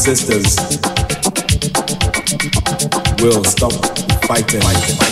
Sisters will stop fighting. fighting.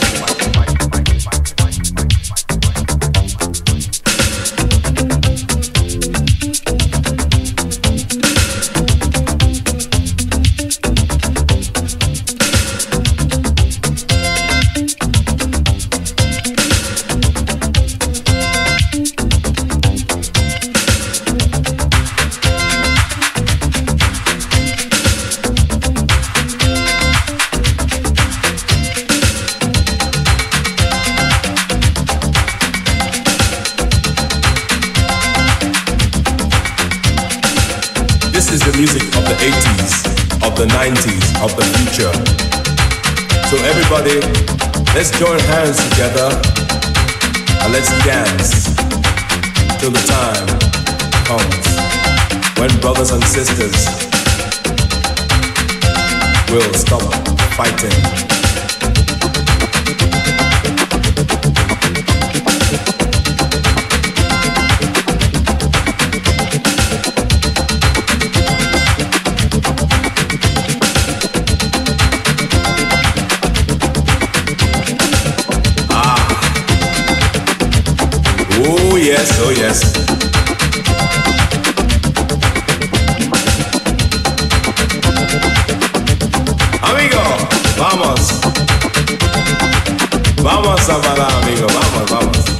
Everybody, let's join hands together and let's dance till the time comes when brothers and sisters will stop fighting. Yes, oh yes. Amigo, vamos. Vamos a parar, amigo, vamos, vamos.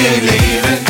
believe it.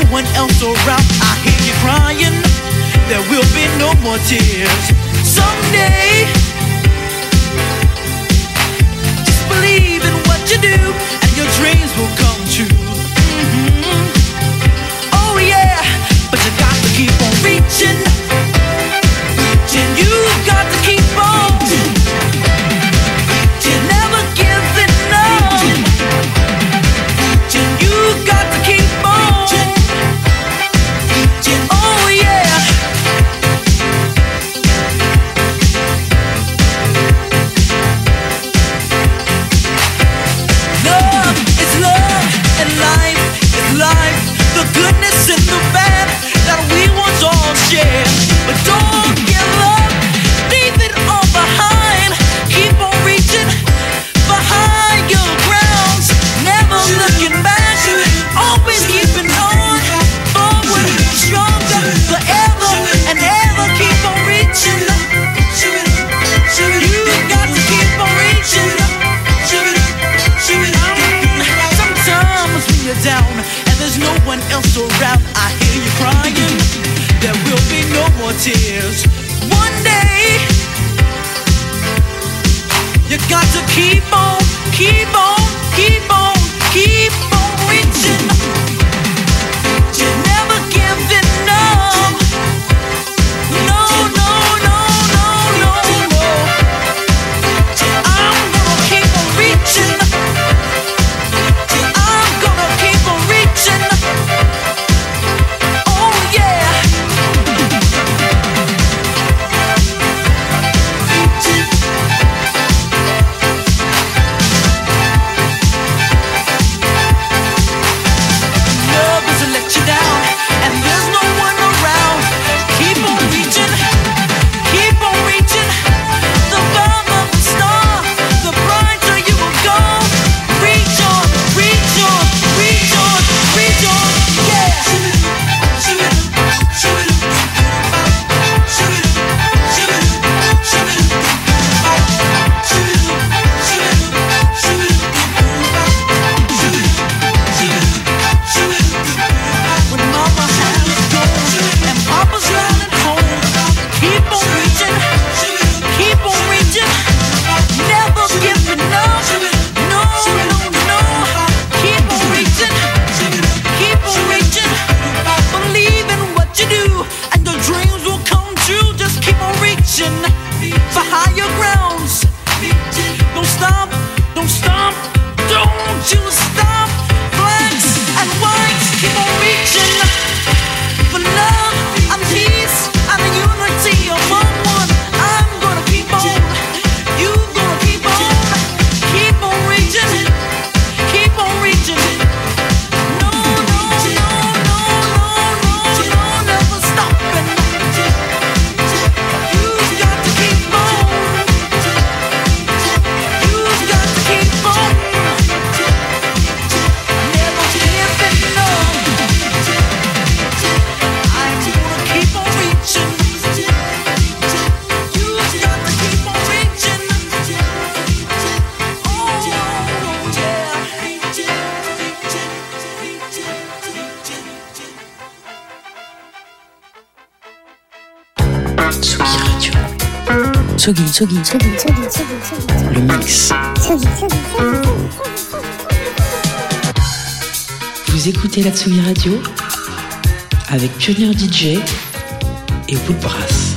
no one else around. I hear you crying, there will be no more tears. Someday, just believe in what you do, and your dreams will come true. Mm-hmm. Oh, yeah, but you got to keep on reaching, reaching you. got to keep Le mix. Vous écoutez la Tsugi Radio avec Pionnier DJ et Woodbrass.